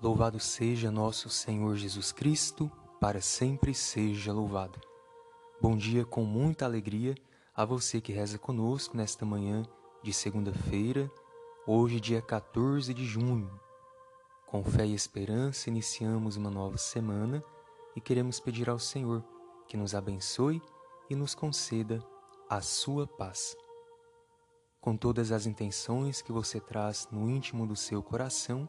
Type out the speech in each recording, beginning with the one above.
Louvado seja nosso Senhor Jesus Cristo, para sempre seja louvado. Bom dia com muita alegria a você que reza conosco nesta manhã de segunda-feira, hoje, dia 14 de junho. Com fé e esperança, iniciamos uma nova semana e queremos pedir ao Senhor que nos abençoe e nos conceda a sua paz. Com todas as intenções que você traz no íntimo do seu coração,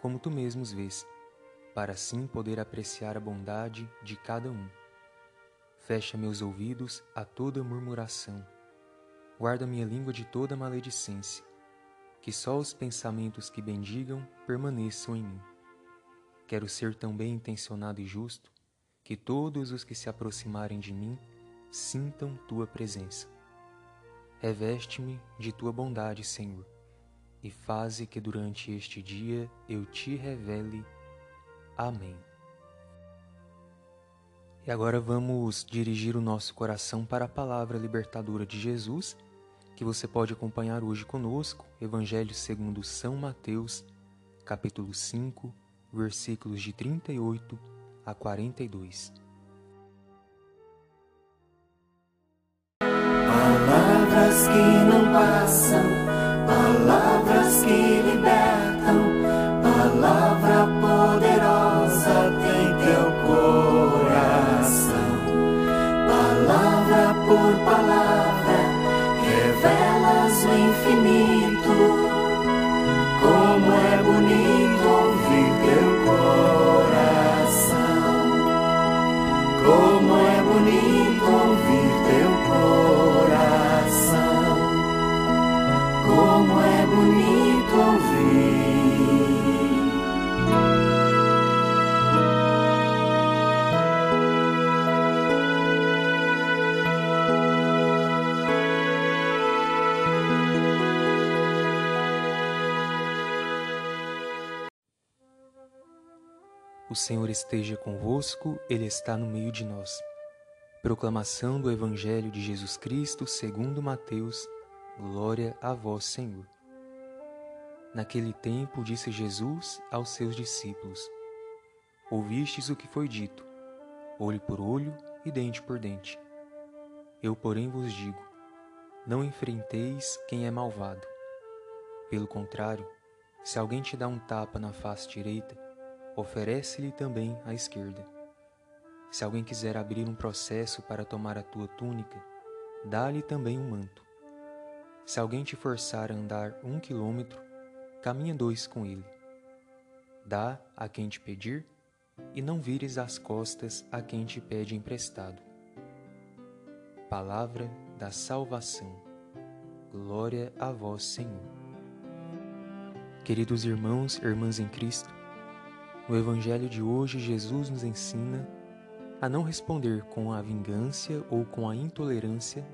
como tu mesmo os vês, para assim poder apreciar a bondade de cada um. Fecha meus ouvidos a toda murmuração. Guarda minha língua de toda maledicência. Que só os pensamentos que bendigam permaneçam em mim. Quero ser tão bem intencionado e justo que todos os que se aproximarem de mim sintam tua presença. Reveste-me de tua bondade, Senhor e faze que durante este dia eu te revele. Amém. E agora vamos dirigir o nosso coração para a palavra libertadora de Jesus, que você pode acompanhar hoje conosco, Evangelho segundo São Mateus, capítulo 5, versículos de 38 a 42. Palavras que não passam Palavras que libertam, palavra O Senhor esteja convosco, Ele está no meio de nós. Proclamação do Evangelho de Jesus Cristo segundo Mateus. Glória a vós, Senhor. Naquele tempo disse Jesus aos seus discípulos: Ouvistes o que foi dito, olho por olho e dente por dente. Eu, porém, vos digo: não enfrenteis quem é malvado. Pelo contrário, se alguém te dá um tapa na face direita, oferece-lhe também a esquerda. Se alguém quiser abrir um processo para tomar a tua túnica, dá-lhe também um manto. Se alguém te forçar a andar um quilômetro, caminha dois com ele. Dá a quem te pedir, e não vires as costas a quem te pede emprestado. Palavra da salvação. Glória a vós, Senhor. Queridos irmãos e irmãs em Cristo, no Evangelho de hoje, Jesus nos ensina a não responder com a vingança ou com a intolerância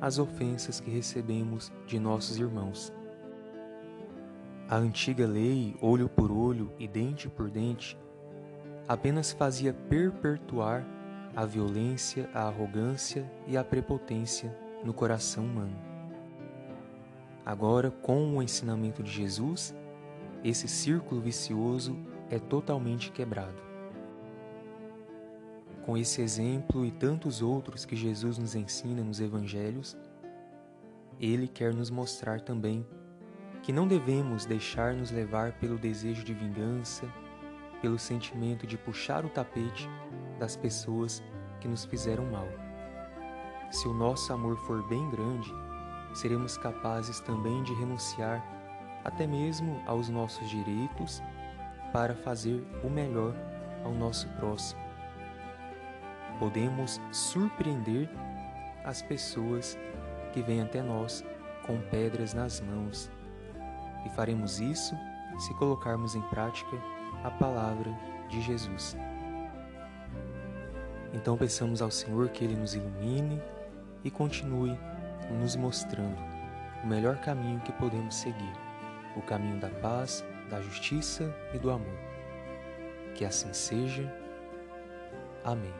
às ofensas que recebemos de nossos irmãos. A antiga lei, olho por olho e dente por dente, apenas fazia perpetuar a violência, a arrogância e a prepotência no coração humano. Agora, com o ensinamento de Jesus, esse círculo vicioso é totalmente quebrado. Com esse exemplo e tantos outros que Jesus nos ensina nos Evangelhos, ele quer nos mostrar também que não devemos deixar-nos levar pelo desejo de vingança, pelo sentimento de puxar o tapete das pessoas que nos fizeram mal. Se o nosso amor for bem grande, seremos capazes também de renunciar até mesmo aos nossos direitos para fazer o melhor ao nosso próximo. Podemos surpreender as pessoas que vêm até nós com pedras nas mãos. E faremos isso se colocarmos em prática a palavra de Jesus. Então peçamos ao Senhor que Ele nos ilumine e continue nos mostrando o melhor caminho que podemos seguir, o caminho da paz, da justiça e do amor. Que assim seja. Amém.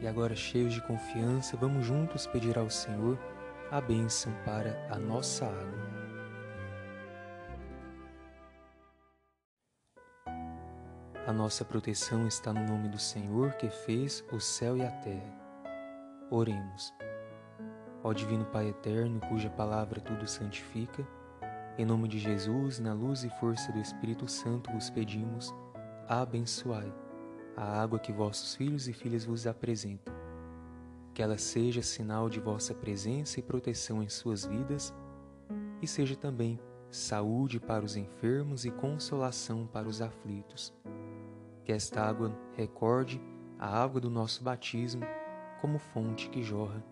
E agora, cheios de confiança, vamos juntos pedir ao Senhor a bênção para a nossa água. A nossa proteção está no nome do Senhor que fez o céu e a terra. Oremos. Ó Divino Pai Eterno, cuja palavra tudo santifica, em nome de Jesus, na luz e força do Espírito Santo, vos pedimos, abençoai a água que vossos filhos e filhas vos apresentam. Que ela seja sinal de vossa presença e proteção em suas vidas, e seja também saúde para os enfermos e consolação para os aflitos. Que esta água recorde a água do nosso batismo como fonte que jorra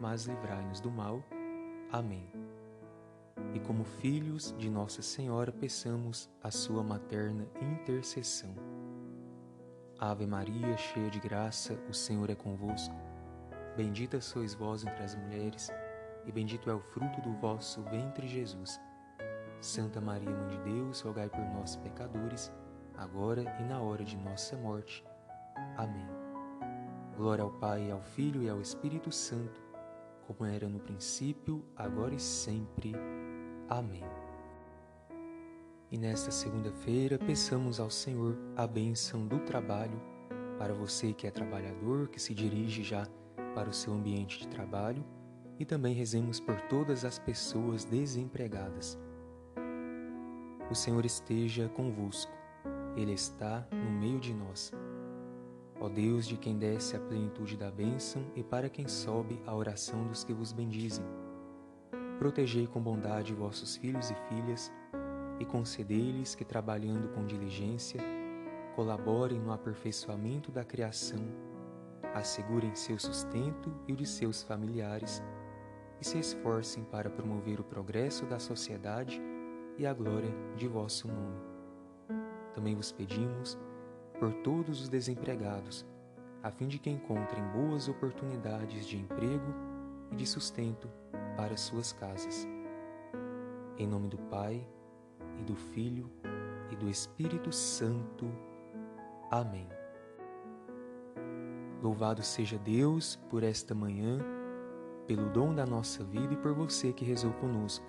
mas livrai-nos do mal. Amém. E como filhos de Nossa Senhora, peçamos a sua materna intercessão. Ave Maria, cheia de graça, o Senhor é convosco. Bendita sois vós entre as mulheres, e bendito é o fruto do vosso ventre, Jesus. Santa Maria, Mãe de Deus, rogai por nós, pecadores, agora e na hora de nossa morte. Amém. Glória ao Pai, ao Filho e ao Espírito Santo como era no princípio, agora e sempre. Amém. E nesta segunda-feira, peçamos ao Senhor a bênção do trabalho para você que é trabalhador, que se dirige já para o seu ambiente de trabalho, e também rezemos por todas as pessoas desempregadas. O Senhor esteja convosco, Ele está no meio de nós. Ó Deus, de quem desce a plenitude da bênção e para quem sobe a oração dos que vos bendizem, protegei com bondade vossos filhos e filhas e concedei-lhes que, trabalhando com diligência, colaborem no aperfeiçoamento da criação, assegurem seu sustento e o de seus familiares e se esforcem para promover o progresso da sociedade e a glória de vosso nome. Também vos pedimos por todos os desempregados, a fim de que encontrem boas oportunidades de emprego e de sustento para suas casas. Em nome do Pai, e do Filho, e do Espírito Santo. Amém. Louvado seja Deus por esta manhã, pelo dom da nossa vida e por você que rezou conosco.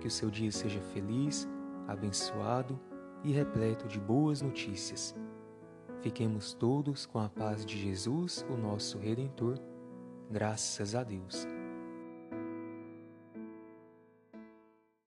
Que o seu dia seja feliz, abençoado e repleto de boas notícias. Fiquemos todos com a paz de Jesus, o nosso Redentor. Graças a Deus.